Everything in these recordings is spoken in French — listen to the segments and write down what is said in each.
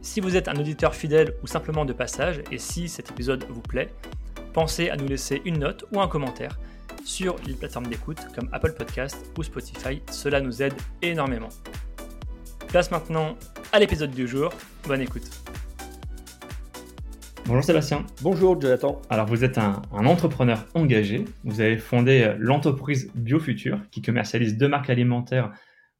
Si vous êtes un auditeur fidèle ou simplement de passage, et si cet épisode vous plaît, pensez à nous laisser une note ou un commentaire sur les plateformes d'écoute comme Apple Podcast ou Spotify, cela nous aide énormément. Place maintenant à l'épisode du jour, bonne écoute. Bonjour Sébastien. Bonjour Jonathan. Alors vous êtes un, entrepreneur engagé, vous avez fondé l'entreprise BioFuture qui commercialise deux marques alimentaires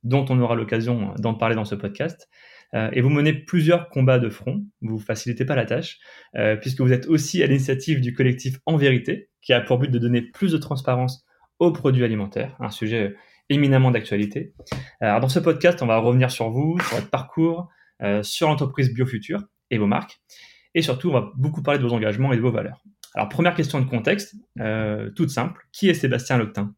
dont on aura l'occasion d'en parler dans ce podcast. Euh, et vous menez plusieurs combats de front. Vous facilitez pas la tâche, euh, puisque vous êtes aussi à l'initiative du collectif En Vérité, qui a pour but de donner plus de transparence aux produits alimentaires, un sujet éminemment d'actualité. Alors dans ce podcast, on va revenir sur vous, sur votre parcours, euh, sur l'entreprise BioFuture et vos marques, et surtout, on va beaucoup parler de vos engagements et de vos valeurs. Alors première question de contexte, toute simple, qui est Sébastien Loctin?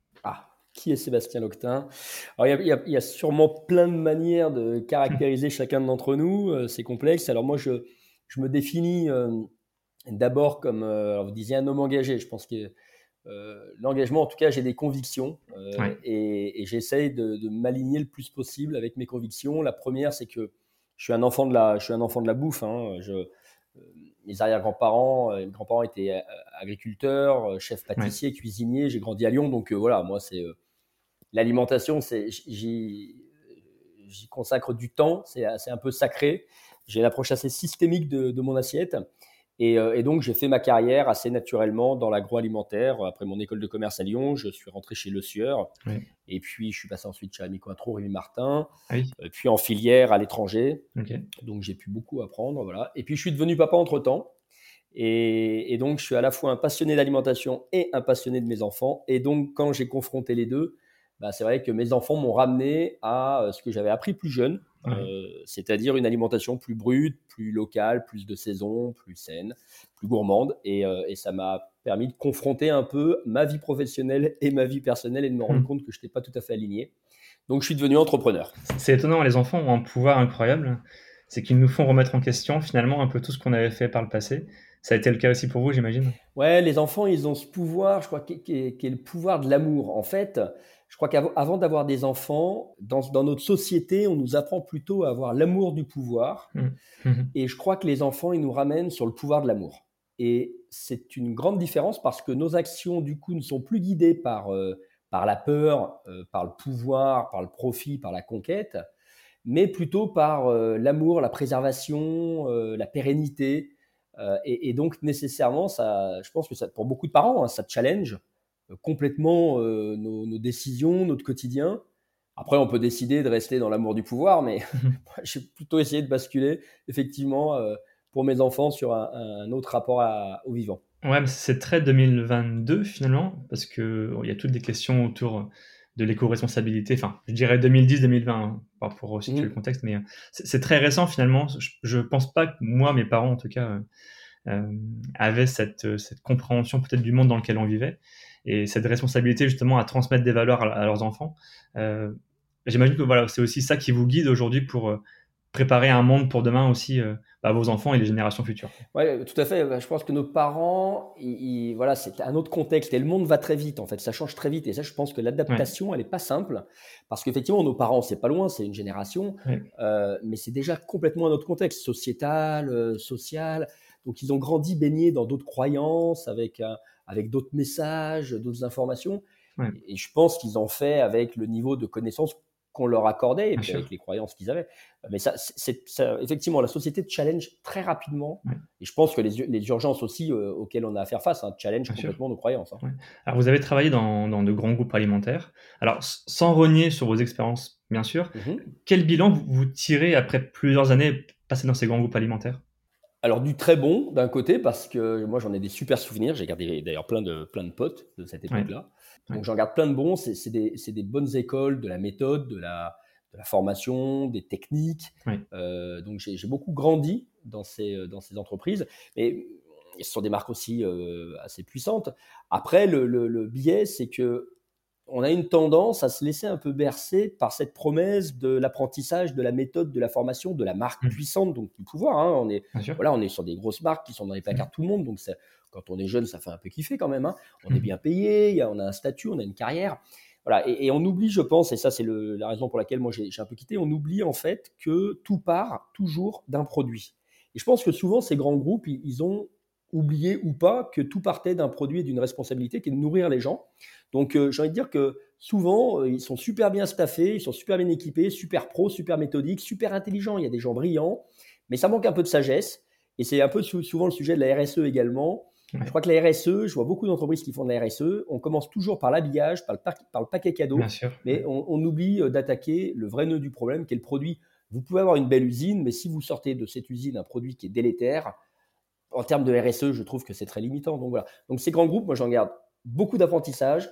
Qui est Sébastien Loctin? Alors, il y, a, sûrement plein de manières de caractériser chacun d'entre nous. Euh, c'est complexe. Alors, moi, je, je me définis euh, d'abord comme, euh, vous disiez, un homme engagé. Je pense que l'engagement, en tout cas, j'ai des convictions et, et j'essaye de, de m'aligner le plus possible avec mes convictions. La première, c'est que je suis un enfant de la, je suis un enfant de la bouffe. Hein. Je, mes arrière-grands-parents, mes grands-parents étaient agriculteurs, chefs pâtissiers, cuisiniers. J'ai grandi à Lyon, donc voilà, moi, c'est l'alimentation, j'y consacre du temps, c'est un peu sacré. J'ai une approche assez systémique de, mon assiette. Euh, et, donc, j'ai fait ma carrière assez naturellement dans l'agroalimentaire. Après mon école de commerce à Lyon, je suis rentré chez Le Sieur. Et puis, je suis passé ensuite chez Amico Intro, Rémi Martin. Ah euh, puis en filière à l'étranger. Donc, j'ai pu beaucoup apprendre. Voilà. Et puis, je suis devenu papa entre-temps. Et, et, donc, je suis à la fois un passionné d'alimentation et un passionné de mes enfants. Et donc, quand j'ai confronté les deux, bah, c'est vrai que mes enfants m'ont ramené à euh, ce que j'avais appris plus jeune, euh, c'est-à-dire une alimentation plus brute, plus locale, plus de saison, plus saine, plus gourmande. Et, euh, ça m'a permis de confronter un peu ma vie professionnelle et ma vie personnelle et de me rendre hmm. compte que je n'étais pas tout à fait aligné. Donc je suis devenu entrepreneur. C'est étonnant, les enfants ont un pouvoir incroyable. C'est qu'ils nous font remettre en question finalement un peu tout ce qu'on avait fait par le passé. Ça a été le cas aussi pour vous, j'imagine? Ouais, les enfants, ils ont ce pouvoir, je crois, qui est, qui est le pouvoir de l'amour. En fait, je crois qu'avant d'avoir des enfants, dans, notre société, on nous apprend plutôt à avoir l'amour du pouvoir. Mmh. Mmh. Et je crois que les enfants, ils nous ramènent sur le pouvoir de l'amour. Et c'est une grande différence parce que nos actions, du coup, ne sont plus guidées par, euh, par la peur, euh, par le pouvoir, par le profit, par la conquête, mais plutôt par euh, l'amour, la préservation, la pérennité. Et, et, donc, nécessairement, ça, je pense que ça, pour beaucoup de parents, hein, ça challenge complètement euh, nos, décisions, notre quotidien. Après, on peut décider de rester dans l'amour du pouvoir, mais j'ai plutôt essayé de basculer, effectivement, euh, pour mes enfants sur un, autre rapport au vivant. Ouais, mais c'est très 2022 finalement, parce qu'il il y a toutes des questions autour de l'éco-responsabilité. Enfin, je dirais 2010-2020, hein, pour situer mmh. le contexte, mais euh, c'est très récent finalement. Je, ne pense pas que moi, mes parents en tout cas, avaient cette, cette compréhension peut-être du monde dans lequel on vivait et cette responsabilité justement à transmettre des valeurs à, leurs enfants. Euh, j'imagine que voilà, c'est aussi ça qui vous guide aujourd'hui pour euh, préparer un monde pour demain aussi à euh, bah, vos enfants et les générations futures. Oui, tout à fait. Je pense que nos parents, voilà, c'est un autre contexte et le monde va très vite en fait, ça change très vite et ça, je pense que l'adaptation, elle n'est pas simple parce qu'effectivement, nos parents, c'est pas loin, c'est une génération, mais c'est déjà complètement un autre contexte sociétal, social. Donc, ils ont grandi baignés dans d'autres croyances avec avec d'autres messages, d'autres informations. Et je pense qu'ils ont fait avec le niveau de connaissance qu'on leur accordait et puis avec les croyances qu'ils avaient. Mais ça, c'est, effectivement, la société challenge très rapidement. Et je pense que les, les urgences aussi euh, auxquelles on a à faire face hein, challenge complètement nos croyances. Hein. Alors, vous avez travaillé dans, dans, de grands groupes alimentaires. Alors, sans renier sur vos expériences, bien sûr, mmh quel bilan vous, vous tirez après plusieurs années passées dans ces grands groupes alimentaires? Alors du très bon d'un côté parce que moi j'en ai des super souvenirs. J'ai gardé d'ailleurs plein de plein de potes de cette époque-là. Donc j'en garde plein de bons. C'est des, des, bonnes écoles de la méthode, de la, de la formation, des techniques. Euh, donc j'ai beaucoup grandi dans ces dans ces entreprises. Mais ce sont des marques aussi assez puissantes. Après, le, le biais, c'est que on a une tendance à se laisser un peu bercer par cette promesse de l'apprentissage, de la méthode, de la formation, de la marque mmh. puissante, donc du pouvoir. Hein. On, est, voilà, on est sur des grosses marques qui sont dans les placards de tout le monde, donc quand on est jeune, ça fait un peu kiffer quand même. Hein. On est mmh. bien payé, on a un statut, on a une carrière. Voilà, et, on oublie, je pense, et ça c'est la raison pour laquelle moi j'ai un peu quitté, on oublie en fait que tout part toujours d'un produit. Et je pense que souvent ces grands groupes, ils ont oublié ou pas que tout partait d'un produit et d'une responsabilité qui est de nourrir les gens. Donc, euh, j'ai envie de dire que souvent, euh, ils sont super bien staffés, ils sont super bien équipés, super pro, super méthodiques, super intelligents. Il y a des gens brillants, mais ça manque un peu de sagesse. Et c'est un peu souvent le sujet de la RSE également. Je crois que la RSE, je vois beaucoup d'entreprises qui font de la RSE. On commence toujours par l'habillage, par, par, le paquet cadeau, mais on, on oublie euh, d'attaquer le vrai nœud du problème, qui est le produit. Vous pouvez avoir une belle usine, mais si vous sortez de cette usine un produit qui est délétère, en termes de RSE, je trouve que c'est très limitant. Donc voilà. Donc ces grands groupes, moi j'en garde beaucoup d'apprentissage.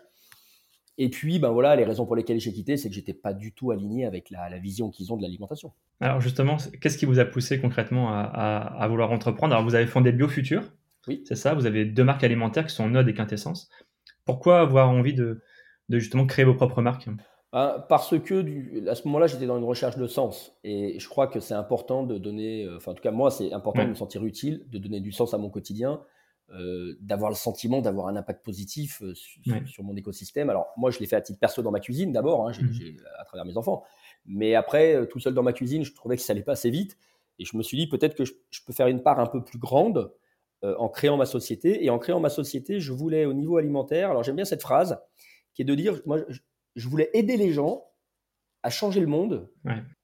Et puis, ben voilà, les raisons pour lesquelles j'ai quitté, c'est que j'étais pas du tout aligné avec la, vision qu'ils ont de l'alimentation. Alors justement, qu'est-ce qui vous a poussé concrètement à, vouloir entreprendre? Alors vous avez fondé BioFuture, oui. c'est ça Vous avez deux marques alimentaires qui sont Node et Quintessence. Pourquoi avoir envie de, justement créer vos propres marques? Ben, parce que à ce moment-là, j'étais dans une recherche de sens. Et je crois que c'est important de donner, euh, enfin en tout cas moi, c'est important de me sentir utile, de donner du sens à mon quotidien. Euh, d'avoir le sentiment d'avoir un impact positif euh, sur, mon écosystème. Alors moi, je l'ai fait à titre perso dans ma cuisine d'abord, hein, mmh à travers mes enfants. Mais après, euh, tout seul dans ma cuisine, je trouvais que ça allait pas assez vite. Et je me suis dit peut-être que je, peux faire une part un peu plus grande en créant ma société. Et en créant ma société, je voulais au niveau alimentaire. Alors j'aime bien cette phrase qui est de dire, moi, je, voulais aider les gens à changer le monde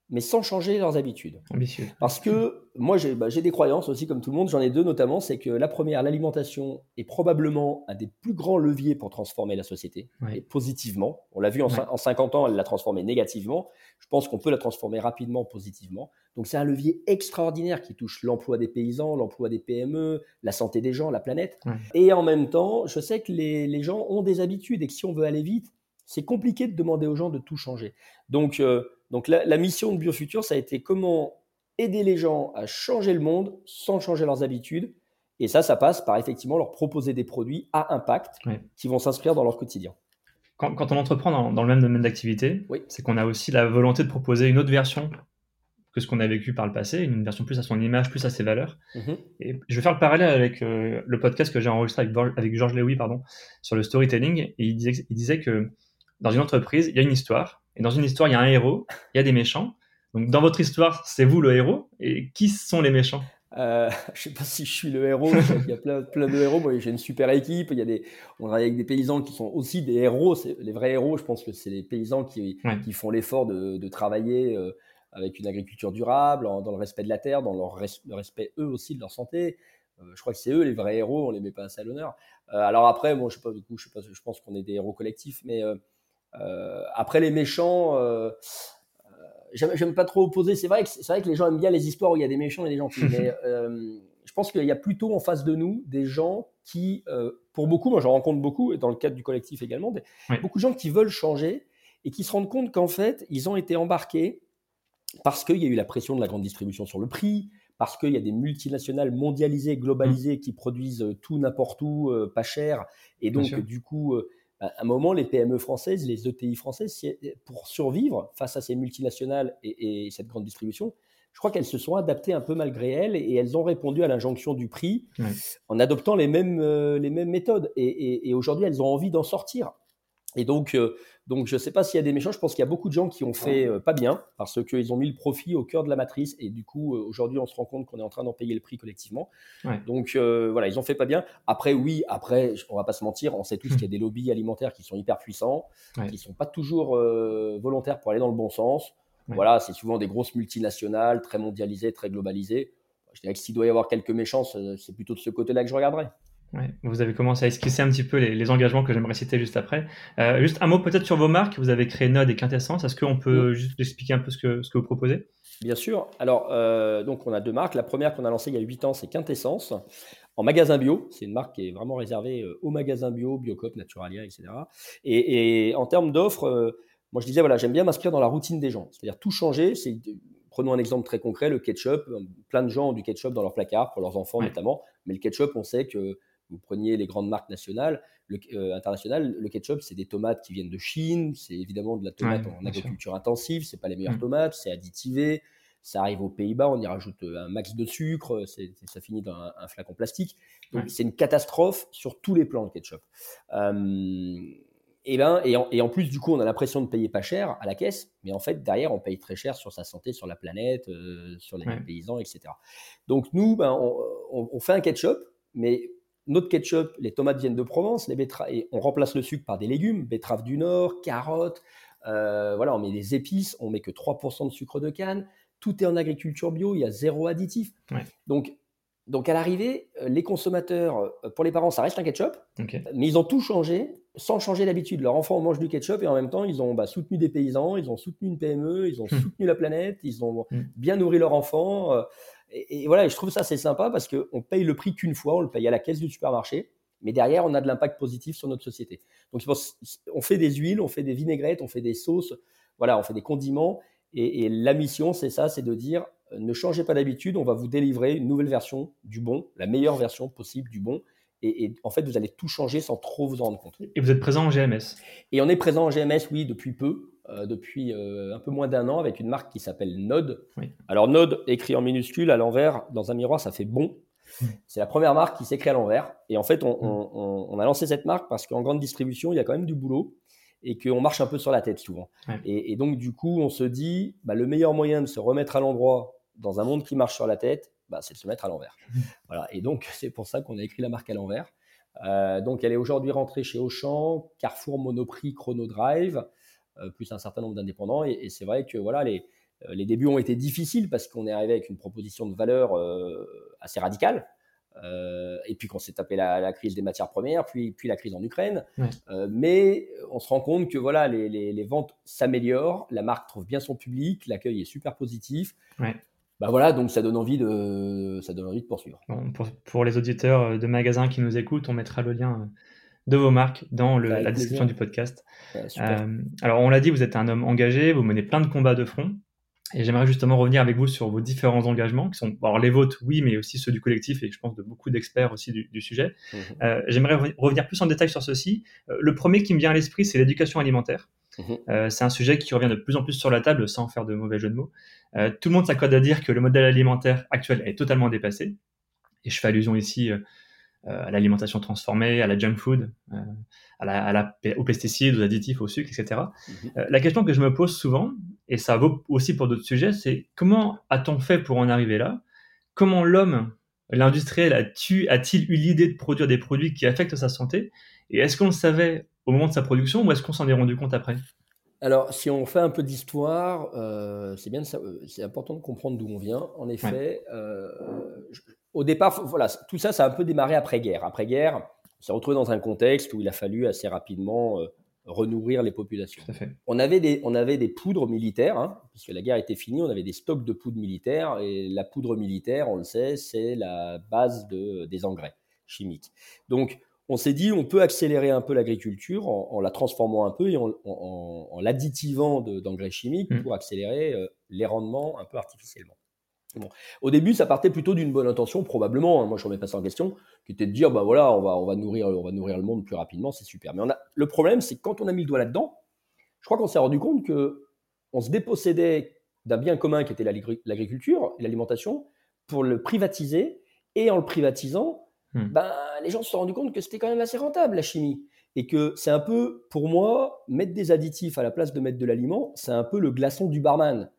mais sans changer leurs habitudes. Ambitieux. Parce que moi, bah, j'ai des croyances aussi, comme tout le monde, j'en ai deux notamment, c'est que la première, l'alimentation est probablement un des plus grands leviers pour transformer la société, et positivement. On l'a vu en, en, 50 ans, elle l'a transformée négativement. Je pense qu'on peut la transformer rapidement positivement. Donc c'est un levier extraordinaire qui touche l'emploi des paysans, l'emploi des PME, la santé des gens, la planète. Et en même temps, je sais que les, les, gens ont des habitudes et que si on veut aller vite, c'est compliqué de demander aux gens de tout changer. Donc... Euh, donc la, mission de BioFuture, ça a été comment aider les gens à changer le monde sans changer leurs habitudes. Et ça, ça passe par effectivement leur proposer des produits à impact qui vont s'inscrire dans leur quotidien. Quand, on entreprend dans, le même domaine d'activité, c'est qu'on a aussi la volonté de proposer une autre version que ce qu'on a vécu par le passé, une version plus à son image, plus à ses valeurs. Mm-hmm. Et je vais faire le parallèle avec euh, le podcast que j'ai enregistré avec, avec Georges Lewy pardon, sur le storytelling. Et il disait, il disait que dans une entreprise, il y a une histoire, et dans une histoire, il y a un héros, il y a des méchants. Donc dans votre histoire, c'est vous le héros. Et qui sont les méchants? Euh, je sais pas si je suis le héros, il y a plein, plein de héros. Moi, j'ai une super équipe. Il y a des, on travaille avec des paysans qui sont aussi des héros. Les vrais héros, je pense que c'est les paysans qui, qui font l'effort de, de, travailler euh, avec une agriculture durable, dans le respect de la terre, dans leur le respect eux aussi de leur santé. Euh, je crois que c'est eux les vrais héros. On les met pas assez à l'honneur. Euh, alors après, bon, je sais pas du coup, je sais pas, je pense qu'on est des héros collectifs, mais après les méchants, euh, euh, j'aime pas trop opposer. C'est vrai que c'est vrai que les gens aiment bien les histoires où il y a des méchants et des gentils. mais je pense qu'il y a plutôt en face de nous des gens qui, pour beaucoup, moi j'en rencontre beaucoup, et dans le cadre du collectif également, beaucoup de gens qui veulent changer et qui se rendent compte qu'en fait, ils ont été embarqués parce qu'il y a eu la pression de la grande distribution sur le prix, parce qu'il y a des multinationales mondialisées, globalisées, mmh. qui produisent tout n'importe où, pas cher, et donc du coup, à un moment, les PME françaises, les ETI françaises, pour survivre face à ces multinationales et, cette grande distribution, je crois qu'elles se sont adaptées un peu malgré elles et elles ont répondu à l'injonction du prix en adoptant les mêmes, euh, les mêmes méthodes. et aujourd'hui, elles ont envie d'en sortir. Et donc, euh, donc je ne sais pas s'il y a des méchants. Je pense qu'il y a beaucoup de gens qui ont fait euh, pas bien parce qu'ils ont mis le profit au cœur de la matrice. Et du coup, euh, aujourd'hui, on se rend compte qu'on est en train d'en payer le prix collectivement. Donc voilà, ils ont fait pas bien. Après, oui, après, on va pas se mentir, on sait tous qu'il y a des lobbies alimentaires qui sont hyper puissants, qui sont pas toujours volontaires pour aller dans le bon sens. Voilà, c'est souvent des grosses multinationales, très mondialisées, très globalisées. Je dirais que s'il doit y avoir quelques méchants, c'est plutôt de ce côté-là que je regarderais. Vous avez commencé à esquisser un petit peu les, engagements que j'aimerais citer juste après. Euh, juste un mot peut-être sur vos marques. Vous avez créé Node et Quintessence. Est-ce qu'on peut juste expliquer un peu ce que, ce que vous proposez? Bien sûr. Alors, euh, donc on a deux marques. La première qu'on a lancée il y a 8 ans, c'est Quintessence en magasin bio. C'est une marque qui est vraiment réservée euh, aux magasins bio, Biocop, Naturalia, etc. Et, en termes d'offres, moi je disais, voilà, j'aime bien m'inscrire dans la routine des gens. C'est-à-dire tout changer. C'est prenons un exemple très concret, le ketchup. Plein de gens ont du ketchup dans leur placard, pour leurs enfants notamment. Mais le ketchup, on sait que vous preniez les grandes marques nationales, le, internationales, le ketchup, c'est des tomates qui viennent de Chine, c'est évidemment de la tomate en agriculture intensive, c'est pas les meilleures mm. tomates, c'est additivé, ça arrive aux Pays-Bas, on y rajoute un max de sucre, ça finit dans un, flacon plastique. Donc c'est une catastrophe sur tous les plans le ketchup. et, ben, et, en, plus, du coup, on a l'impression de payer pas cher à la caisse, mais en fait, derrière, on paye très cher sur sa santé, sur la planète, euh, sur les paysans, etc. Donc nous, ben, on, on, fait un ketchup, mais notre ketchup, les tomates viennent de Provence, les et on remplace le sucre par des légumes, betteraves du Nord, carottes, euh, voilà, on met des épices, on met que 3% de sucre de canne, tout est en agriculture bio, il y a zéro additif. Donc, donc à l'arrivée, euh, les consommateurs, euh, pour les parents, ça reste un ketchup, mais ils ont tout changé sans changer l'habitude. Leurs enfants mangent du ketchup et en même temps, ils ont bah, soutenu des paysans, ils ont soutenu une PME, ils ont hmm. soutenu la planète, ils ont hmm. bien nourri leurs enfants. Et, voilà, je trouve ça c'est sympa parce qu'on paye le prix qu'une fois, on le paye à la caisse du supermarché, mais derrière, on a de l'impact positif sur notre société. Donc, on fait des huiles, on fait des vinaigrettes, on fait des sauces, voilà, on fait des condiments. Et, la mission, c'est ça, c'est de dire, euh, ne changez pas d'habitude, on va vous délivrer une nouvelle version du bon, la meilleure version possible du bon. Et, en fait, vous allez tout changer sans trop vous en rendre compte. Et vous êtes présent en GMS Et on est présent en GMS, oui, depuis peu. Euh, depuis euh, un peu moins d'un an avec une marque qui s'appelle Node. Alors Node, écrit en minuscule à l'envers, dans un miroir, ça fait bon. C'est la première marque qui s'écrit à l'envers. Et en fait, on, a lancé cette marque parce qu'en grande distribution, il y a quand même du boulot et qu'on marche un peu sur la tête souvent. Et, donc, du coup, on se dit, bah, le meilleur moyen de se remettre à l'endroit dans un monde qui marche sur la tête, bah, c'est de se mettre à l'envers. voilà. Et donc, c'est pour ça qu'on a écrit la marque à l'envers. Euh, donc, elle est aujourd'hui rentrée chez Auchan, Carrefour, Monoprix, Chronodrive. Euh, plus un certain nombre d'indépendants. Et, c'est vrai que voilà, les, euh, les débuts ont été difficiles parce qu'on est arrivé avec une proposition de valeur euh, assez radicale. et puis qu'on s'est tapé la, crise des matières premières, puis, puis la crise en Ukraine. mais on se rend compte que voilà, les, les, ventes s'améliorent, la marque trouve bien son public, l'accueil est super positif. Bah voilà, donc ça donne envie de, ça donne envie de poursuivre. pour, pour, les auditeurs de magasins qui nous écoutent, on mettra le lien de vos marques dans la description du podcast. Euh, alors, on l'a dit, vous êtes un homme engagé, vous menez plein de combats de front. Et j'aimerais justement revenir avec vous sur vos différents engagements, qui sont alors les vôtres, oui, mais aussi ceux du collectif et je pense de beaucoup d'experts aussi du, sujet. Mhm. Euh, j'aimerais revenir plus en détail sur ceci. Euh, le premier qui me vient à l'esprit, c'est l'éducation alimentaire. Mhm. c'est un sujet qui revient de plus en plus sur la table, sans faire de mauvais jeu de mots. tout le monde s'accorde à dire que le modèle alimentaire actuel est totalement dépassé. Et je fais allusion ici euh, à l'alimentation transformée, à la junk food, euh, à la, à la, aux pesticides, aux additifs, au sucre, etc. Mhm. Euh, la question que je me pose souvent, et ça vaut aussi pour d'autres sujets, c'est comment a-t-on fait pour en arriver là? Comment l'homme, l'industriel, a-t-il eu l'idée de produire des produits qui affectent sa santé? Et est-ce qu'on le savait au moment de sa production ou est-ce qu'on s'en est rendu compte après? Alors, si on fait un peu d'histoire, c'est bien, c'est important de comprendre d'où on vient. En effet, au départ, voilà, tout ça, ça a un peu démarré après-guerre. Après-guerre, on s'est retrouvé dans un contexte où il a fallu assez rapidement euh, renourrir les populations. On avait des, on avait des poudres militaires, hein, puisque la guerre était finie, on avait des stocks de poudre militaire, et la poudre militaire, on le sait, c'est la base de, des engrais chimiques. Donc, on s'est dit, on peut accélérer un peu l'agriculture en, la transformant un peu et en, en, l'additivant d'engrais chimiques mmh. pour accélérer euh, les rendements un peu artificiellement. Au début, ça partait plutôt d'une bonne intention, probablement. Hein, moi, je remets pas ça en question, qui était de dire, bah voilà, on va, on va nourrir, on va nourrir le monde plus rapidement, c'est super. Mais on a, le problème, c'est que quand on a mis le doigt là-dedans, je crois qu'on s'est rendu compte que on se dépossédait d'un bien commun qui était l'agriculture et l'alimentation pour le privatiser. Et en le privatisant, hmm. ben, les gens se sont rendus compte que c'était quand même assez rentable la chimie. Et que c'est un peu, pour moi, mettre des additifs à la place de mettre de l'aliment, c'est un peu le glaçon du barman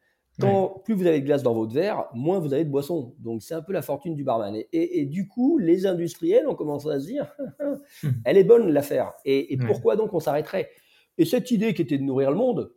plus vous avez de glace dans votre verre, moins vous avez de boisson. Donc c'est un peu la fortune du barman. Et, du coup, les industriels ont commencé à se dire, hmm. elle est bonne l'affaire. Et, pourquoi donc on s'arrêterait? Et cette idée qui était de nourrir le monde,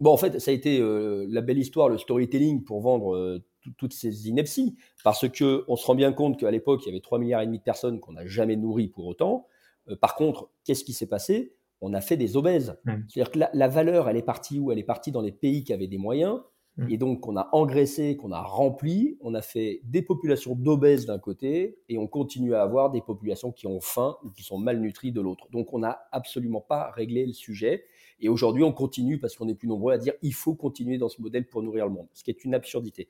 bon en fait ça a été euh, la belle histoire, le storytelling pour vendre euh, toutes ces inepties, parce que on se rend bien compte qu'à l'époque il y avait 3 milliards et demi de personnes qu'on n'a jamais nourries pour autant. Euh, par contre, qu'est-ce qui s'est passé? On a fait des obèses. C'est-à-dire que la, la valeur, elle est partie où? Elle est partie dans les pays qui avaient des moyens Mmh. Et donc, on a engraissé, qu'on a rempli, on a fait des populations d'obèses d'un côté, et on continue à avoir des populations qui ont faim ou qui sont malnutries de l'autre. Donc, on n'a absolument pas réglé le sujet. Et aujourd'hui, on continue, parce qu'on est plus nombreux, à dire il faut continuer dans ce modèle pour nourrir le monde, ce qui est une absurdité.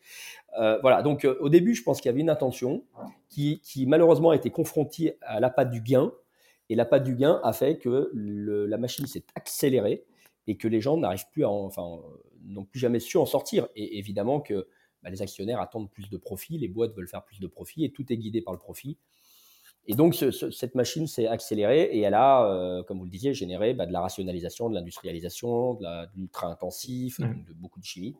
Euh, voilà, donc euh, au début, je pense qu'il y avait une intention qui, malheureusement a été confrontée à la patte du gain, et la patte du gain a fait que la machine s'est accélérée et que les gens n'arrivent plus à, enfin, n'ont plus jamais su en sortir. Et évidemment que bah, les actionnaires attendent plus de profit, les boîtes veulent faire plus de profit, et tout est guidé par le profit. Et donc, cette machine s'est accélérée et elle a, euh, comme vous le disiez, généré bah, de la rationalisation, de l'industrialisation, de l'ultra-intensif, de beaucoup de chimie,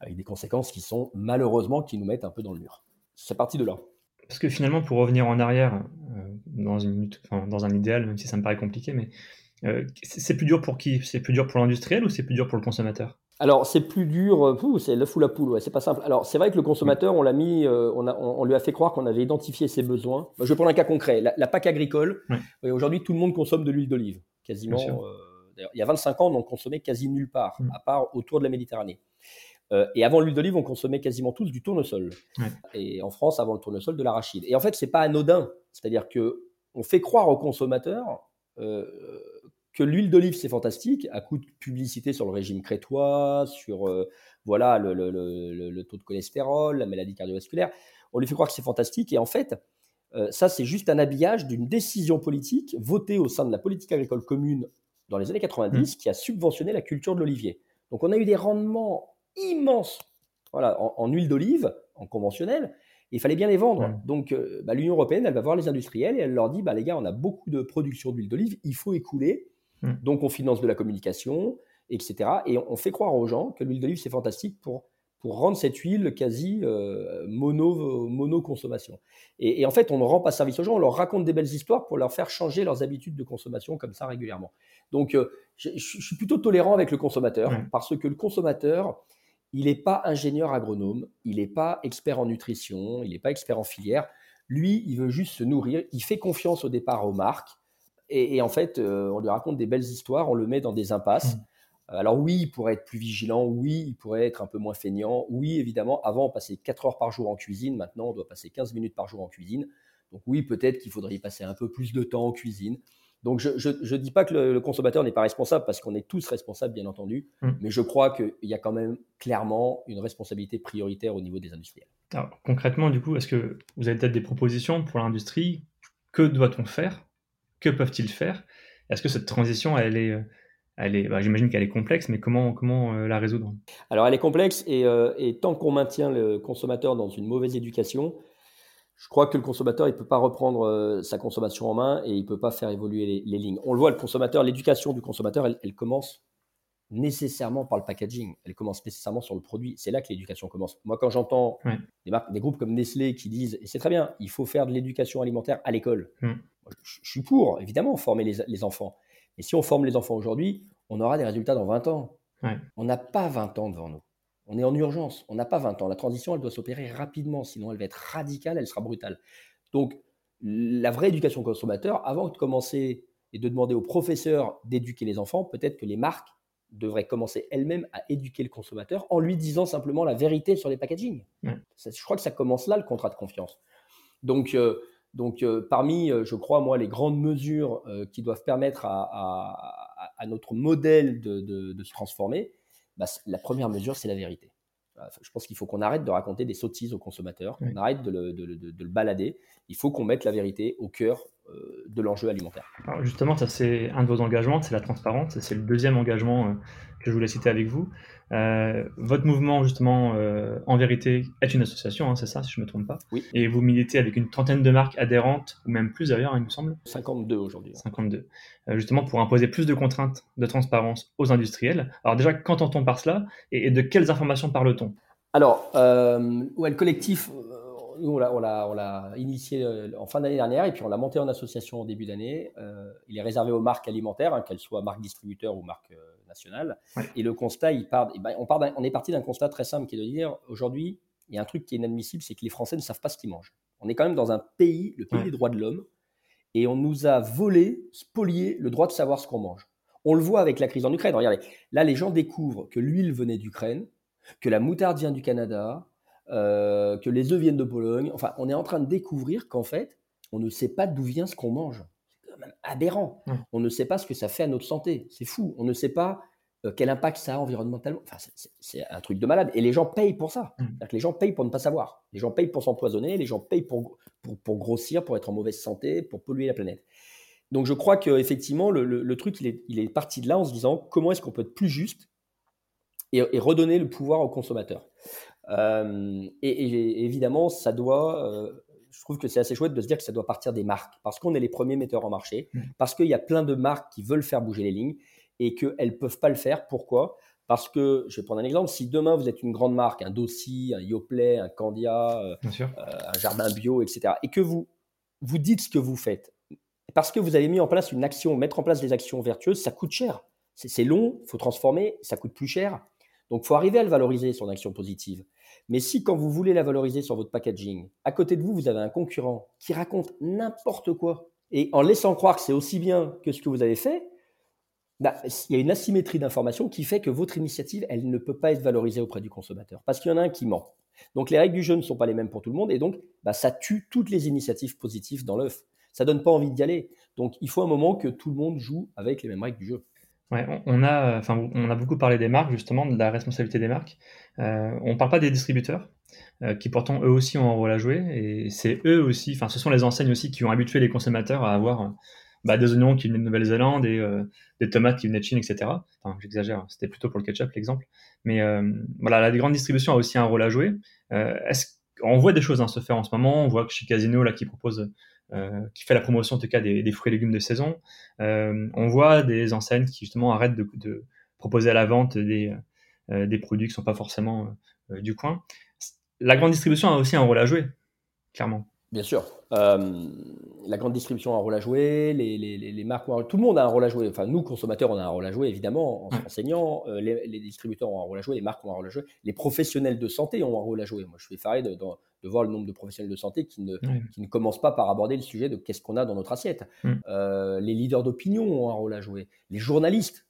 avec des conséquences qui sont malheureusement qui nous mettent un peu dans le mur. C'est parti de là. Parce que finalement, pour revenir en arrière, euh, dans, une, dans un idéal, même si ça me paraît compliqué, mais euh, c'est plus dur pour qui? C'est plus dur pour l'industriel ou c'est plus dur pour le consommateur? Alors, c'est plus dur, euh, c'est le fou la poule, ouais, c'est pas simple. Alors, c'est vrai que le consommateur, on l'a mis, euh, on, a, on, lui a fait croire qu'on avait identifié ses besoins. je vais prendre un cas concret, la, PAC agricole. Aujourd'hui, tout le monde consomme de l'huile d'olive, quasiment. il y a 25 ans, on consommait quasi nulle part, mm. à part autour de la Méditerranée. et avant l'huile d'olive, on consommait quasiment tous du tournesol. Et en France, avant le tournesol, de l'arachide. Et en fait, c'est pas anodin. C'est-à-dire que on fait croire aux consommateurs que l'huile d'olive, c'est fantastique, à coup de publicité sur le régime crétois, sur euh, voilà le, taux de cholestérol, la maladie cardiovasculaire. On lui fait croire que c'est fantastique. Et en fait, euh, ça, c'est juste un habillage d'une décision politique votée au sein de la politique agricole commune dans les années 90 mmh. qui a subventionné la culture de l'olivier. Donc, on a eu des rendements immenses voilà, en, huile d'olive, en conventionnel. il fallait bien les vendre. Mmh. Donc, euh, bah, l'Union européenne, elle va voir les industriels et elle leur dit bah, les gars, on a beaucoup de production d'huile d'olive, il faut écouler Mm. Donc on finance de la communication, etc. Et on fait croire aux gens que l'huile d'olive, c'est fantastique pour, pour rendre cette huile quasi euh, mono, mono-consommation. Et, en fait, on ne rend pas service aux gens, on leur raconte des belles histoires pour leur faire changer leurs habitudes de consommation comme ça régulièrement. Donc euh, je, suis plutôt tolérant avec le consommateur parce que le consommateur, il n'est pas ingénieur agronome, il n'est pas expert en nutrition, il n'est pas expert en filière. Lui, il veut juste se nourrir, il fait confiance au départ aux marques et, en fait, euh, on lui raconte des belles histoires, on le met dans des impasses. Mmh. Alors oui, il pourrait être plus vigilant, oui, il pourrait être un peu moins feignant, oui, évidemment, avant on passait 4 heures par jour en cuisine, maintenant on doit passer 15 minutes par jour en cuisine. Donc oui, peut-être qu'il faudrait y passer un peu plus de temps en cuisine. Donc je ne dis pas que le, consommateur n'est pas responsable, parce qu'on est tous responsables, bien entendu, mmh. mais je crois qu'il y a quand même clairement une responsabilité prioritaire au niveau des industriels. Alors concrètement, du coup, est-ce que vous avez peut-être des propositions pour l'industrie? Que doit-on faire? Que peuvent-ils faire? Est-ce que cette transition, elle est, elle est, bah, j'imagine qu'elle est complexe, mais comment, comment euh, la résoudre? Alors, elle est complexe euh, et, tant qu'on maintient le consommateur dans une mauvaise éducation, je crois que le consommateur, il ne peut pas reprendre euh, sa consommation en main et il ne peut pas faire évoluer les, lignes. On le voit, le consommateur, l'éducation du consommateur, elle, commence nécessairement par le packaging. Elle commence nécessairement sur le produit. C'est là que l'éducation commence. Moi, quand j'entends des, des, groupes comme Nestlé qui disent, et c'est très bien, il faut faire de l'éducation alimentaire à l'école. Mmh je, suis pour, évidemment, former les, enfants. Et si on forme les enfants aujourd'hui, on aura des résultats dans 20 ans. On n'a pas 20 ans devant nous. On est en urgence. On n'a pas 20 ans. La transition, elle doit s'opérer rapidement, sinon elle va être radicale, elle sera brutale. Donc, la vraie éducation consommateur, avant de commencer et de demander aux professeurs d'éduquer les enfants, peut-être que les marques devraient commencer elles-mêmes à éduquer le consommateur en lui disant simplement la vérité sur les packaging. je crois que ça commence là, le contrat de confiance. Donc, euh, donc, euh, parmi, euh, je crois, moi, les grandes mesures euh, qui doivent permettre à, notre modèle de, se transformer, bah, la première mesure, c'est la vérité. Je pense qu'il faut qu'on arrête de raconter des sottises aux consommateurs, qu'on arrête de le, balader. Il faut qu'on mette la vérité au cœur de l'enjeu alimentaire. justement, ça c'est un de vos engagements, c'est la transparence. C'est le deuxième engagement que je voulais citer avec vous. Euh, votre mouvement, justement, euh, en vérité, est une association, hein, c'est ça, si je ne me trompe pas. Oui. Et vous militez avec une trentaine de marques adhérentes, ou même plus d'ailleurs, il me semble. 52 aujourd'hui. 52. Euh, justement, pour imposer plus de contraintes de transparence aux industriels. Alors déjà, qu'entend-on par cela? Et, de quelles informations parle-t-on? Alors, ouais, le collectif, nous, on l'a initié en fin d'année dernière et puis on l'a monté en association au début d'année. il est réservé aux marques alimentaires, hein, qu'elles soient marques distributeurs ou marques et le constat, il part, ben, on, part on est parti d'un constat très simple qui est de dire aujourd'hui, il y a un truc qui est inadmissible, c'est que les Français ne savent pas ce qu'ils mangent. On est quand même dans un pays, le pays des droits de l'homme, et on nous a volé, spolié le droit de savoir ce qu'on mange. On le voit avec la crise en Ukraine. Regardez, là, les gens découvrent que l'huile venait d'Ukraine, que la moutarde vient du Canada, euh, que les œufs viennent de Pologne. Enfin, on est en train de découvrir qu'en fait, on ne sait pas d'où vient ce qu'on mange. Même aberrant. On ne sait pas ce que ça fait à notre santé. C'est fou. On ne sait pas euh, quel impact ça a environnementalement. Enfin, c'est un truc de malade. Et les gens payent pour ça. Que les gens payent pour ne pas savoir. Les gens payent pour s'empoisonner. Les gens payent pour, pour, grossir, pour être en mauvaise santé, pour polluer la planète. Donc je crois qu'effectivement, le, le, truc, il est, il est, parti de là en se disant comment est-ce qu'on peut être plus juste et, et redonner le pouvoir aux consommateurs. Euh, et, évidemment, ça doit, euh, je trouve que c'est assez chouette de se dire que ça doit partir des marques, parce qu'on est les premiers metteurs en marché, mmh. parce qu'il y a plein de marques qui veulent faire bouger les lignes et qu'elles ne peuvent pas le faire. Pourquoi? Parce que, je vais prendre un exemple, si demain vous êtes une grande marque, un Dossi, un Yoplait, un Candia, euh, un Jardin Bio, etc., et que vous, vous dites ce que vous faites, parce que vous avez mis en place une action, mettre en place des actions vertueuses, ça coûte cher. C'est long, il faut transformer, ça coûte plus cher. Donc, il faut arriver à le valoriser, son action positive. Mais si, quand vous voulez la valoriser sur votre packaging, à côté de vous, vous avez un concurrent qui raconte n'importe quoi, et en laissant croire que c'est aussi bien que ce que vous avez fait, bah, il y a une asymétrie d'information qui fait que votre initiative, elle ne peut pas être valorisée auprès du consommateur, parce qu'il y en a un qui ment. Donc les règles du jeu ne sont pas les mêmes pour tout le monde, et donc bah, ça tue toutes les initiatives positives dans l'œuf. Ça donne pas envie d'y aller. Donc il faut un moment que tout le monde joue avec les mêmes règles du jeu. Ouais, on a, enfin, on a beaucoup parlé des marques, justement, de la responsabilité des marques. Euh, on ne parle pas des distributeurs, euh, qui pourtant eux aussi ont un rôle à jouer, et c'est eux aussi, enfin, ce sont les enseignes aussi qui ont habitué les consommateurs à avoir bah, des oignons qui venaient de Nouvelle-Zélande euh, des tomates qui venaient de Chine, etc. Enfin, j'exagère, c'était plutôt pour le ketchup l'exemple. Mais voilà, la grande distribution a aussi un rôle à jouer. est-ce on voit des choses hein, se faire en ce moment. On voit que chez Casino, là, qui propose qui fait la promotion en tout cas des, fruits et légumes de saison. Euh, on voit des enseignes qui justement arrêtent de, proposer à la vente des, euh, des produits qui ne sont pas forcément du coin. La grande distribution a aussi un rôle à jouer, clairement. Bien sûr. Euh, la grande distribution a un rôle à jouer, les, les, les marques tout le monde a un rôle à jouer. Enfin, nous, consommateurs, on a un rôle à jouer, évidemment, en s'enseignant. Euh, les, distributeurs ont un rôle à jouer, les marques ont un rôle à jouer. Les professionnels de santé ont un rôle à jouer. Moi, je suis effaré de, de, voir le nombre de professionnels de santé qui ne, qui ne commencent pas par aborder le sujet de qu'est-ce qu'on a dans notre assiette. Mm. Euh, les leaders d'opinion ont un rôle à jouer. Les journalistes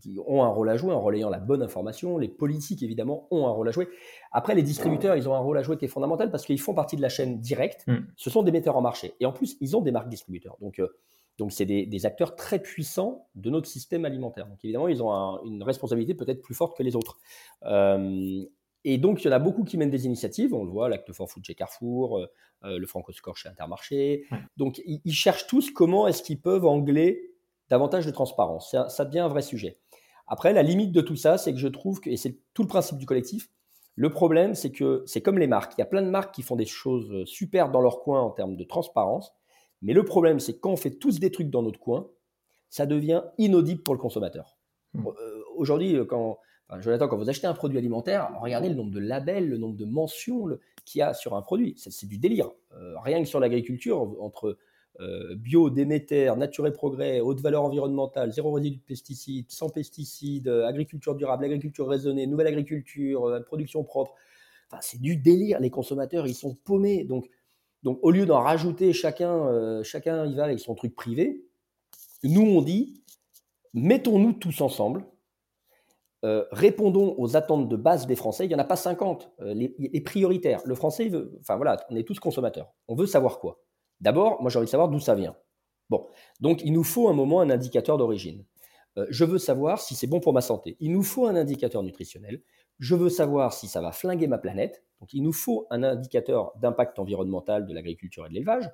qui, ont un rôle à jouer en relayant la bonne information. Les politiques, évidemment, ont un rôle à jouer. Après, les distributeurs, ils ont un rôle à jouer qui est fondamental parce qu'ils font partie de la chaîne directe. Mm. Ce sont des metteurs en marché. Et en plus, ils ont des marques distributeurs. Donc, euh, donc c'est des, acteurs très puissants de notre système alimentaire. Donc, évidemment, ils ont une responsabilité peut-être plus forte que les autres. Euh, et donc, il y en a beaucoup qui mènent des initiatives. On le voit, l'Acte for Food chez Carrefour, euh, le Franco-Score chez Intermarché. Donc, ils, ils cherchent tous comment est-ce qu'ils peuvent angler davantage de transparence. Ça, devient un vrai sujet. Après, la limite de tout ça, c'est que je trouve que, et c'est tout le principe du collectif, le problème, c'est que c'est comme les marques. Il y a plein de marques qui font des choses super dans leur coin en termes de transparence. Mais le problème, c'est que quand on fait tous des trucs dans notre coin, ça devient inaudible pour le consommateur. Mmh. Euh, aujourd'hui, euh, quand, enfin, Jonathan, quand vous achetez un produit alimentaire, regardez le nombre de labels, le nombre de mentions qu'il y a sur un produit. C'est du délire. Euh, rien que sur l'agriculture, entre euh, bio, Déméter, Nature et Progrès, haute valeur environnementale, zéro résidu de pesticides, sans pesticides, euh, agriculture durable, agriculture raisonnée, nouvelle agriculture, euh, production propre. Enfin, c'est du délire. Les consommateurs, ils sont paumés. Donc, donc au lieu d'en rajouter, chacun, chacun y va avec son truc privé. Nous, on dit, mettons-nous tous ensemble. répondons aux attentes de base des Français. Il n'y en a pas 50. les, prioritaires. Le Français veut, enfin voilà, on est tous consommateurs. On veut savoir quoi D'abord, moi j'ai envie de savoir d'où ça vient. Bon, donc il nous faut un moment un indicateur d'origine. Euh, je veux savoir si c'est bon pour ma santé. Il nous faut un indicateur nutritionnel. Je veux savoir si ça va flinguer ma planète. Donc il nous faut un indicateur d'impact environnemental de l'agriculture et de l'élevage.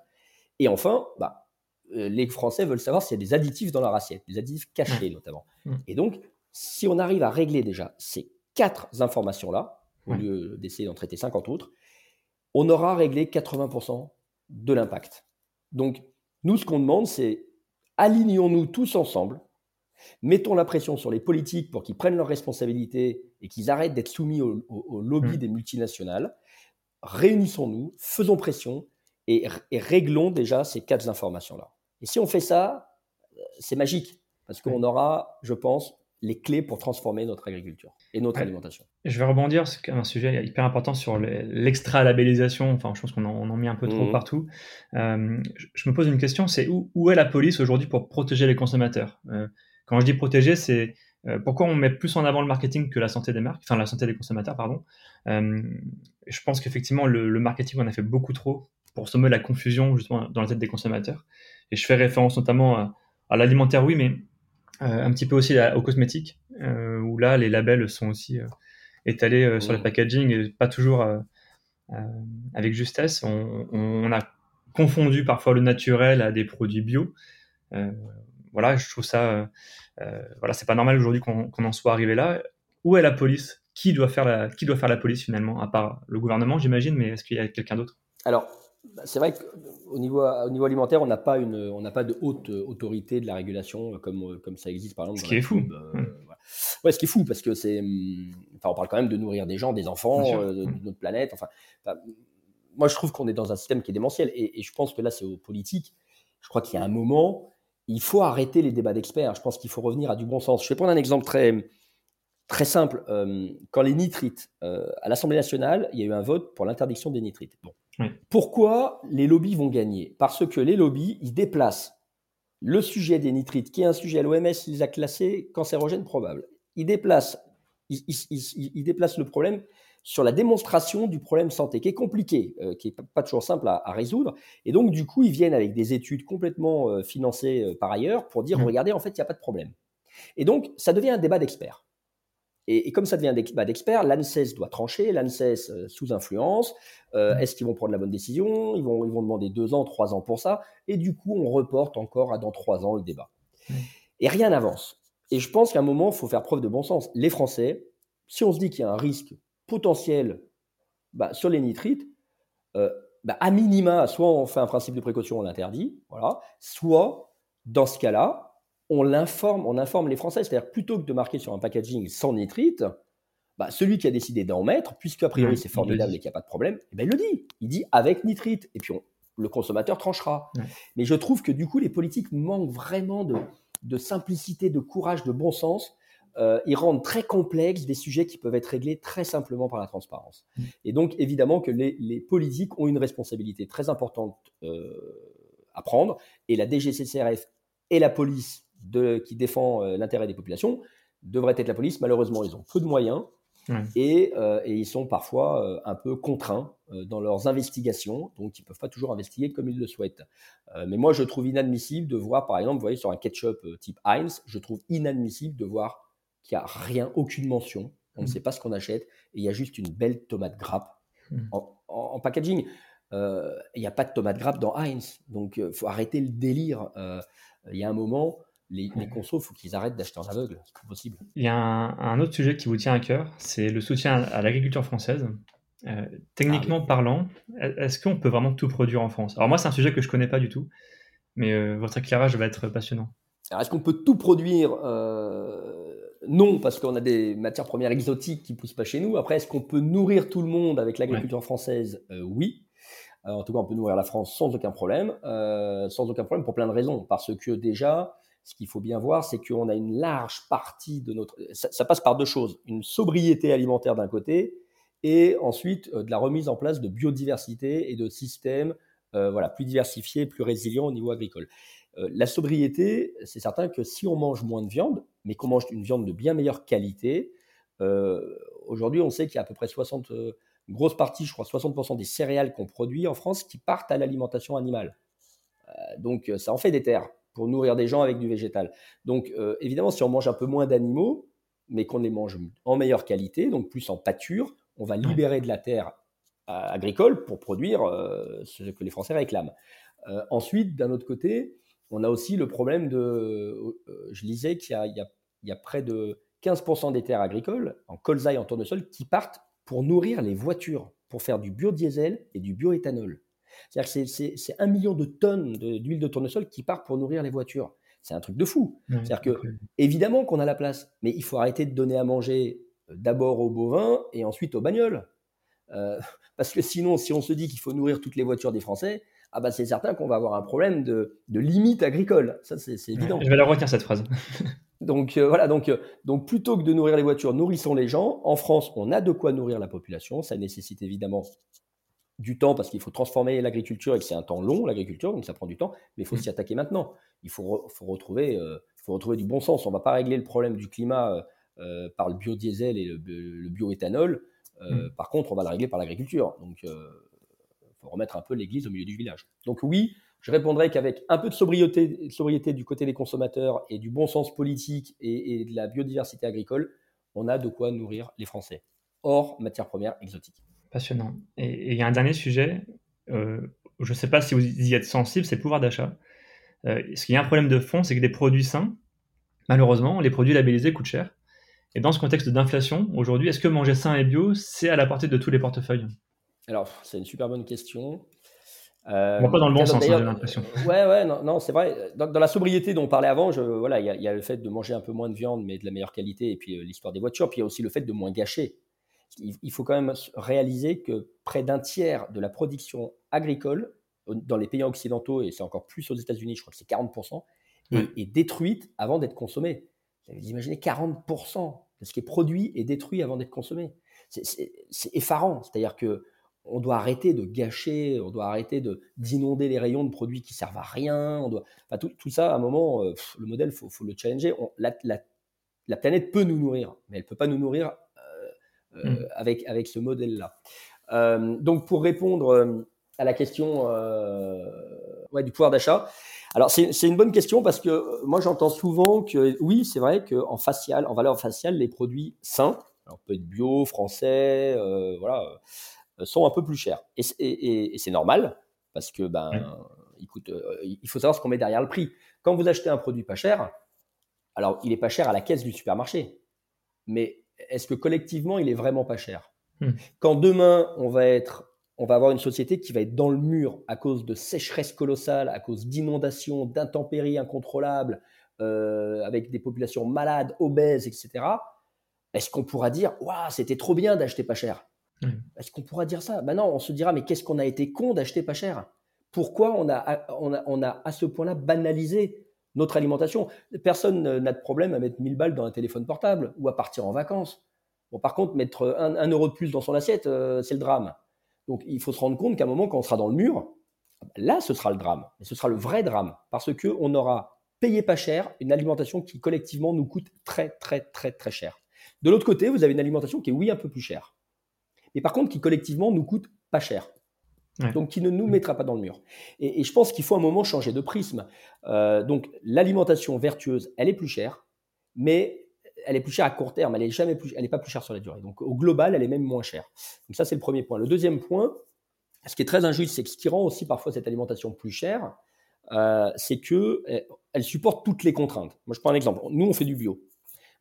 Et enfin, bah, euh, les Français veulent savoir s'il y a des additifs dans leur assiette, des additifs cachés notamment. Mmh. Et donc, si on arrive à régler déjà ces quatre informations-là, au lieu d'essayer d'en traiter 50 autres, on aura réglé 80% de l'impact. Donc, nous, ce qu'on demande, c'est alignons-nous tous ensemble, mettons la pression sur les politiques pour qu'ils prennent leurs responsabilités et qu'ils arrêtent d'être soumis au, lobby mmh. des multinationales. Réunissons-nous, faisons pression et, et, réglons déjà ces quatre informations-là. Et si on fait ça, euh, c'est magique, parce qu'on aura, je pense, les clés pour transformer notre agriculture et notre alimentation. Je vais rebondir, c'est un sujet hyper important sur l'extra-labellisation, enfin je pense qu'on en, en, mis un peu trop mmh. partout. Euh, je me pose une question, c'est où, où, est la police aujourd'hui pour protéger les consommateurs? Euh, Quand je dis protéger, c'est pourquoi on met plus en avant le marketing que la santé des marques, enfin la santé des consommateurs, pardon? je pense qu'effectivement, le, marketing, on a fait beaucoup trop pour semer la confusion justement dans la tête des consommateurs. Et je fais référence notamment à, l'alimentaire, oui, mais un petit peu aussi aux cosmétiques, où là, les labels sont aussi étalés sur le mmh. packaging et pas toujours avec justesse. On, on, a confondu parfois le naturel à des produits bio. Euh, voilà, je trouve ça, euh, euh, voilà, c'est pas normal aujourd'hui qu'on en soit arrivé là. Où est la police? Qui doit faire la, qui doit faire la police finalement, à part le gouvernement, j'imagine, mais est-ce qu'il y a quelqu'un d'autre? Alors, c'est vrai qu'au niveau, au niveau alimentaire, on n'a pas, une, on n'a pas de haute autorité de la régulation comme, comme ça existe par exemple. Ce qui est fou. ouais. ce qui est fou parce que c'est, hum, enfin, on parle quand même de nourrir des gens, des enfants, de, notre planète. Enfin, moi, je trouve qu'on est dans un système qui est démentiel. Et, je pense que là, c'est aux politiques. Je crois qu'il y a un moment, il faut arrêter les débats d'experts. Je pense qu'il faut revenir à du bon sens. Je vais prendre un exemple très, très simple. Euh, quand les nitrites, euh, à l'Assemblée nationale, il y a eu un vote pour l'interdiction des nitrites. Bon. Pourquoi les lobbies vont gagner? Parce que les lobbies, ils déplacent le sujet des nitrites, qui est un sujet à l'OMS, ils les a classés cancérogène probable. Ils déplacent, ils, ils déplacent le problème sur la démonstration du problème santé, qui est compliqué, euh, qui n'est pas toujours simple à, résoudre. Et donc, du coup, ils viennent avec des études complètement euh, financées euh, par ailleurs pour dire, mmh. regardez, en fait, il n'y a pas de problème. Et donc, ça devient un débat d'experts. Et, comme ça devient un débat d'experts, l'ANSES doit trancher, l'ANSES sous influence. Mmh. Est-ce qu'ils vont prendre la bonne décision? Ils vont, ils vont demander deux ans, trois ans pour ça. Et du coup, on reporte encore à dans trois ans le débat. Mmh. Et rien n'avance. Et je pense qu'à un moment, il faut faire preuve de bon sens. Les Français, si on se dit qu'il y a un risque potentiel bah, sur les nitrites, euh, bah, à minima, soit on fait un principe de précaution, on l'interdit, voilà, soit dans ce cas-là, on l'informe, on informe les Français, c'est-à-dire plutôt que de marquer sur un packaging sans nitrite, bah, celui qui a décidé d'en mettre, puisque a priori c'est formidable et qu'il n'y a pas de problème, eh ben, il le dit. Il dit avec nitrite. Et puis le consommateur tranchera. Mais je trouve que du coup, les politiques manquent vraiment de, de simplicité, de courage, de bon sens euh, ils rendent très complexes des sujets qui peuvent être réglés très simplement par la transparence. Mm. Et donc, évidemment que les, politiques ont une responsabilité très importante euh, à prendre, et la DGCCRF et la police de, qui défend euh, l'intérêt des populations devraient être la police. Malheureusement, ils ont peu de moyens. Et, et, ils sont parfois un peu contraints dans leurs investigations, donc ils ne peuvent pas toujours investiguer comme ils le souhaitent. mais moi, je trouve inadmissible de voir, par exemple, vous voyez, sur un ketchup type Heinz, je trouve inadmissible de voir qu'il n'y a rien, aucune mention. On ne mm. sait pas ce qu'on achète. Et il y a juste une belle tomate grappe mm. en, packaging. Euh, il n'y a pas de tomate grappe dans Heinz. Donc, il euh, faut arrêter le délire. Euh, il y a un moment, les, les consos, il faut qu'ils arrêtent d'acheter en aveugle. C'est possible. Il y a un, autre sujet qui vous tient à cœur, c'est le soutien à l'agriculture française. techniquement ah parlant, est-ce qu'on peut vraiment tout produire en France? Alors moi, c'est un sujet que je connais pas du tout, mais votre éclairage va être passionnant. est-ce qu'on peut tout produire? Non, parce qu'on a des matières premières exotiques qui poussent pas chez nous. Après, est-ce qu'on peut nourrir tout le monde avec l'agriculture française? Euh, Oui. Euh, en tout cas, on peut nourrir la France sans aucun problème, euh, sans aucun problème pour plein de raisons. Parce que déjà, ce qu'il faut bien voir, c'est qu'on a une large partie de notre. Ça, passe par deux choses une sobriété alimentaire d'un côté, et ensuite de la remise en place de biodiversité et de systèmes voilà, plus diversifiés, plus résilients au niveau agricole. Euh, la sobriété, c'est certain que si on mange moins de viande, mais qu'on mange une viande de bien meilleure qualité, euh, aujourd'hui on sait qu'il y a à peu près 60, euh, une grosse partie, je crois 60% des céréales qu'on produit en France qui partent à l'alimentation animale. donc ça en fait des terres pour nourrir des gens avec du végétal. Donc évidemment, si on mange un peu moins d'animaux, mais qu'on les mange en meilleure qualité, donc plus en pâture, on va libérer de la terre agricole pour produire ce que les Français réclament. ensuite, d'un autre côté, on a aussi le problème de, euh, je lisais qu'il y, a, près de 15% des terres agricoles, en colza et en tournesol, qui partent pour nourrir les voitures, pour faire du biodiesel et du bioéthanol. C'est-à-dire que c'est un million de tonnes d'huile de, tournesol qui partent pour nourrir les voitures. C'est un truc de fou. C'est-à-dire que, évidemment qu'on a la place, mais il faut arrêter de donner à manger euh, d'abord aux bovins et ensuite aux bagnoles. Euh, parce que sinon, si on se dit qu'il faut nourrir toutes les voitures des Français, ah bah c'est certain qu'on va avoir un problème de, limite agricole. Ça, c'est évident. Je vais la retenir, cette phrase. donc euh, voilà, donc, euh, donc plutôt que de nourrir les voitures, nourrissons les gens. En France, on a de quoi nourrir la population. Ça nécessite évidemment du temps parce qu'il faut transformer l'agriculture et que c'est un temps long, l'agriculture, donc ça prend du temps, mais il faut mm. s'y attaquer maintenant. Il faut, faut retrouver, euh, faut retrouver du bon sens. On ne va pas régler le problème du climat par le biodiesel et le, bioéthanol. Mm. Par contre, on va le régler par l'agriculture. Donc, il faut remettre un peu l'église au milieu du village. Donc oui, je répondrai qu'avec un peu de sobriété, sobriété, du côté des consommateurs et du bon sens politique et, de la biodiversité agricole, on a de quoi nourrir les Français, hors matières premières exotiques. Passionnant. Et il y a un dernier sujet, euh, je ne sais pas si vous y êtes sensible, c'est le pouvoir d'achat. Euh, ce qu'il y a un problème de fond, c'est que des produits sains, malheureusement, les produits labellisés coûtent cher. Et dans ce contexte d'inflation, aujourd'hui, est-ce que manger sain et bio, c'est à la portée de tous les portefeuilles? Alors, c'est une super bonne question. Euh, pas dans le bon sens, hein, j'ai l'impression. Ouais, ouais, non, non c'est vrai. Dans, la sobriété dont on parlait avant, je, voilà, il y, a le fait de manger un peu moins de viande, mais de la meilleure qualité, et puis euh, l'histoire des voitures, puis il y a aussi le fait de moins gâcher. Il, faut quand même réaliser que près d'un tiers de la production agricole dans les pays occidentaux, et c'est encore plus aux États-Unis, je crois que c'est 40%, est, détruite avant d'être consommée. Vous imaginez 40% de ce qui est produit est détruit avant d'être consommé. C'est effarant. C'est-à-dire que on doit arrêter de gâcher, on doit arrêter de d'inonder les rayons de produits qui servent à rien. On doit, tout, ça, à un moment, euh, le modèle, faut, faut le challenger. la, planète peut nous nourrir, mais elle peut pas nous nourrir euh, euh, mm. avec avec ce modèle-là. donc, pour répondre à la question du pouvoir d'achat, alors c'est une bonne question parce que moi j'entends souvent que oui, c'est vrai qu'en facial, en valeur faciale, les produits sains, alors peut être bio, français, voilà euh, sont un peu plus chers. Et, c'est normal, parce que ben, euh, il faut savoir ce qu'on met derrière le prix. Quand vous achetez un produit pas cher, alors il est pas cher à la caisse du supermarché, mais est-ce que collectivement il est vraiment pas cher? Hmm. Quand demain on va être on va avoir une société qui va être dans le mur à cause de sécheresse colossale, à cause d'inondations, d'intempéries incontrôlables, euh, avec des populations malades, obèses, etc. Est-ce qu'on pourra dire, waouh, c'était trop bien d'acheter pas cher? Est-ce qu'on pourra dire ça? Ben non, on se dira, mais qu'est-ce qu'on a été con d'acheter pas cher? Pourquoi on a, on, a, on a à ce point-là banalisé notre alimentation Personne n'a de problème à mettre 1000 balles dans un téléphone portable ou à partir en vacances. Bon, par contre, mettre un, euro de plus dans son assiette, euh, c'est le drame. Donc, il faut se rendre compte qu'à un moment, quand on sera dans le mur, là, ce sera le drame. Et ce sera le vrai drame. Parce qu'on aura payé pas cher une alimentation qui, collectivement, nous coûte très, très, très, très cher. De l'autre côté, vous avez une alimentation qui est, oui, un peu plus chère mais par contre qui collectivement nous coûte pas cher. Donc, qui ne nous mettra pas dans le mur. Et, je pense qu'il faut un moment changer de prisme. Euh, donc, l'alimentation vertueuse, elle est plus chère, mais elle est plus chère à court terme. Elle n'est jamais plus, elle est pas plus chère sur la durée. Donc, au global, elle est même moins chère. Donc, ça, c'est le premier point. Le deuxième point, ce qui est très injuste, c'est que ce qui rend aussi parfois cette alimentation plus chère, euh, c'est que eh, elle supporte toutes les contraintes. Moi, je prends un exemple. Nous, on fait du bio.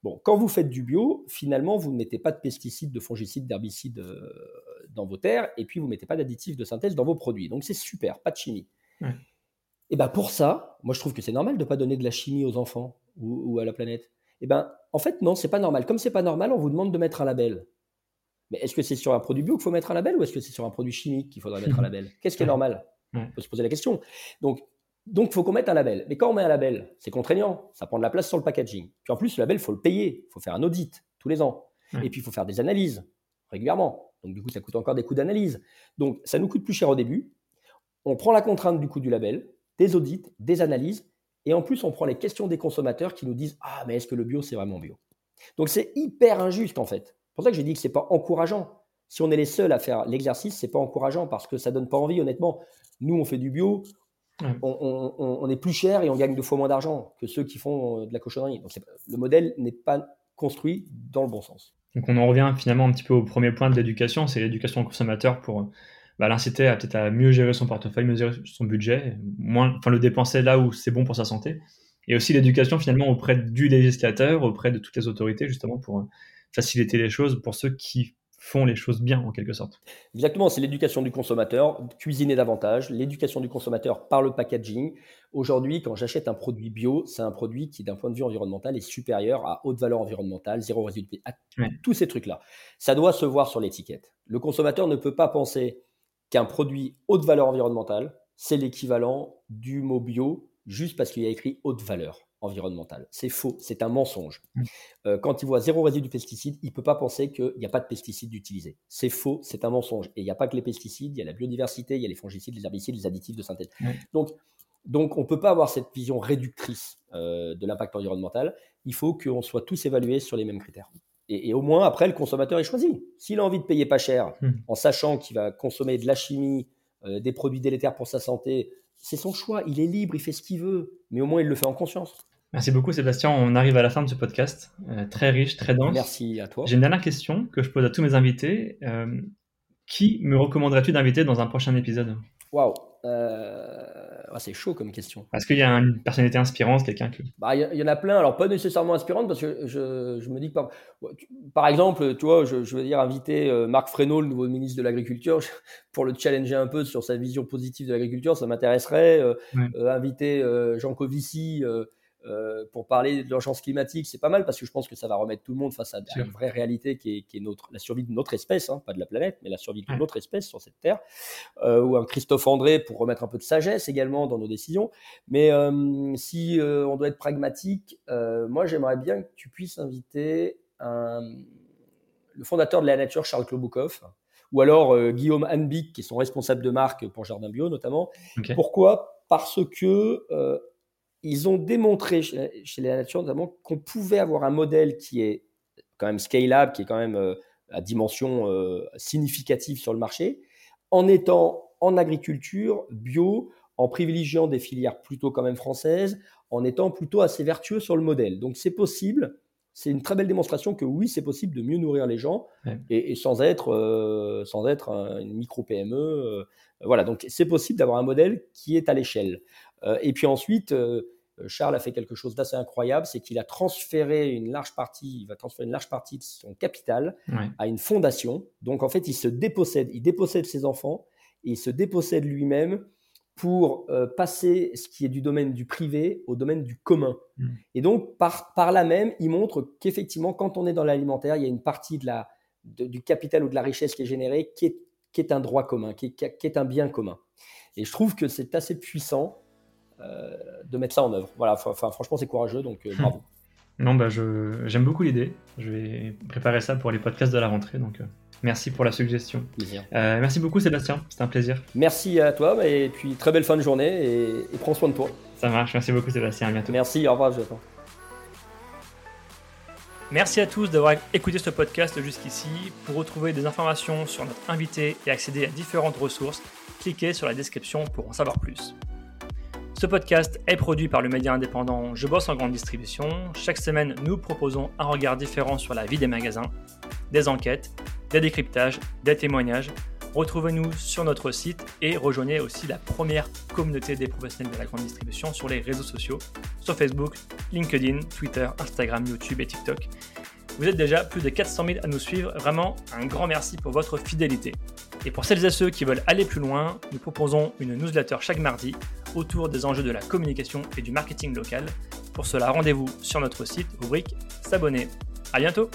Bon, quand vous faites du bio, finalement, vous ne mettez pas de pesticides, de fongicides, d'herbicides euh, dans vos terres, et puis vous ne mettez pas d'additifs de synthèse dans vos produits. Donc c'est super, pas de chimie. Et bien pour ça, moi je trouve que c'est normal de ne pas donner de la chimie aux enfants ou, à la planète. Et ben en fait non, c'est pas normal. Comme c'est pas normal, on vous demande de mettre un label. Mais est-ce que c'est sur un produit bio qu'il faut mettre un label ou est-ce que c'est sur un produit chimique qu'il faudrait mettre un label? Qu'est-ce qui est normal? Il faut se poser la question. Donc donc, il faut qu'on mette un label. Mais quand on met un label, c'est contraignant. Ça prend de la place sur le packaging. Puis en plus, le label, il faut le payer. Il faut faire un audit tous les ans. Et puis, il faut faire des analyses régulièrement. Donc, du coup, ça coûte encore des coûts d'analyse. Donc, ça nous coûte plus cher au début. On prend la contrainte du coût du label, des audits, des analyses. Et en plus, on prend les questions des consommateurs qui nous disent Ah, mais est-ce que le bio, c'est vraiment bio? Donc, c'est hyper injuste, en fait. C'est pour ça que j'ai dit que ce n'est pas encourageant. Si on est les seuls à faire l'exercice, c'est pas encourageant parce que ça donne pas envie, honnêtement. Nous, on fait du bio, on, est plus cher et on gagne deux fois moins d'argent que ceux qui font euh, de la cochonnerie. Donc le modèle n'est pas construit dans le bon sens. Donc on en revient finalement un petit peu au premier point de l'éducation, c'est l'éducation au consommateur pour bah, l'inciter à peut-être à mieux gérer son portefeuille, mieux gérer son budget, moins, enfin le dépenser là où c'est bon pour sa santé, et aussi l'éducation finalement auprès du législateur, auprès de toutes les autorités justement pour faciliter les choses pour ceux qui font les choses bien en quelque sorte. Exactement, c'est l'éducation du consommateur, cuisiner davantage, l'éducation du consommateur par le packaging. Aujourd'hui, quand j'achète un produit bio, c'est un produit qui, d'un point de vue environnemental, est supérieur à haute valeur environnementale, zéro résidu, à tous ces trucs-là. Ça doit se voir sur l'étiquette. Le consommateur ne peut pas penser qu'un produit haute valeur environnementale, c'est l'équivalent du mot bio juste parce qu'il y a écrit haute valeur environnementale. C'est faux, c'est un mensonge. Mmh. Euh, quand il voit zéro résidu de pesticides, il ne peut pas penser qu'il n'y a pas de pesticides utilisés. C'est faux, c'est un mensonge. Et il n'y a pas que les pesticides, il y a la biodiversité, il y a les fongicides, les herbicides, les additifs de synthèse. Donc, donc on ne peut pas avoir cette vision réductrice. de l'impact environnemental, il faut qu'on soit tous évalués sur les mêmes critères. Et, au moins, après, le consommateur est choisi. S'il a envie de payer pas cher, hmm. en sachant qu'il va consommer de la chimie, des produits délétères pour sa santé, c'est son choix. Il est libre, il fait ce qu'il veut, mais au moins il le fait en conscience. Merci beaucoup Sébastien. On arrive à la fin de ce podcast, euh, très riche, très dense. Merci à toi. J'ai une dernière question que je pose à tous mes invités. Euh, qui me recommanderais-tu d'inviter dans un prochain épisode? Waouh euh, ah, C'est chaud comme question. Est-ce qu'il y a une personnalité inspirante, quelqu'un qui... Bah, il y, en a plein, alors pas nécessairement inspirante, parce que je, je me dis que par, par exemple, tu vois, je, je veux dire inviter Marc Fresneau, le nouveau ministre de l'Agriculture, pour le challenger un peu sur sa vision positive de l'agriculture, ça m'intéresserait. inviter Jean Covici euh, pour parler de l'urgence climatique, c'est pas mal parce que je pense que ça va remettre tout le monde face à, une vraie réalité qui est, notre, la survie de notre espèce, hein, pas de la planète, mais la survie de notre espèce sur cette terre. Euh, ou un Christophe André pour remettre un peu de sagesse également dans nos décisions. Mais euh, si on doit être pragmatique, moi j'aimerais bien que tu puisses inviter le fondateur de la nature, Charles Kloboukov, ou alors Guillaume Hanbick, qui est son responsable de marque pour Jardin Bio notamment. Pourquoi? Parce que ils ont démontré chez, la nature notamment qu'on pouvait avoir un modèle qui est quand même scalable, qui est quand même euh, à dimension euh, significative sur le marché, en étant en agriculture bio, en privilégiant des filières plutôt quand même françaises, en étant plutôt assez vertueux sur le modèle. Donc c'est possible. C'est une très belle démonstration que oui, c'est possible de mieux nourrir les gens et, sans être, euh, sans être une micro PME. voilà, donc c'est possible d'avoir un modèle qui est à l'échelle. Euh, et puis ensuite, euh, Charles a fait quelque chose d'assez incroyable, c'est qu'il a transféré une large partie, il va transférer une large partie de son capital à une fondation. Donc en fait, il se dépossède, il dépossède ses enfants, et il se dépossède lui-même pour euh, passer ce qui est du domaine du privé au domaine du commun. Mm. Et donc par, par là même, il montre qu'effectivement, quand on est dans l'alimentaire, il y a une partie de la, du capital ou de la richesse qui est générée qui est, qui est un droit commun, qui est, qui est un bien commun. Et je trouve que c'est assez puissant de mettre ça en œuvre. Voilà, enfin, franchement, c'est courageux, donc euh, bravo. Non, bah, j'aime beaucoup l'idée. Je vais préparer ça pour les podcasts de la rentrée. Donc, euh, merci pour la suggestion. merci beaucoup, Sébastien. C'était un plaisir. Merci à toi. Et puis, très belle fin de journée. Et, prends soin de toi. Ça marche. Merci beaucoup, Sébastien. À bientôt. Merci. Au revoir, Jonathan. Merci à tous d'avoir écouté ce podcast jusqu'ici. Pour retrouver des informations sur notre invité et accéder à différentes ressources, cliquez sur la description pour en savoir plus. Ce podcast est produit par le média indépendant Je bosse en grande distribution. Chaque semaine, nous proposons un regard différent sur la vie des magasins, des enquêtes, des décryptages, des témoignages. Retrouvez-nous sur notre site et rejoignez aussi la première communauté des professionnels de la grande distribution sur les réseaux sociaux, sur Facebook, LinkedIn, Twitter, Instagram, YouTube et TikTok. Vous êtes déjà plus de 400 000 à nous suivre. Vraiment, un grand merci pour votre fidélité. Et pour celles et ceux qui veulent aller plus loin, nous proposons une newsletter chaque mardi autour des enjeux de la communication et du marketing local. Pour cela, rendez-vous sur notre site, rubrique S'abonner. À bientôt!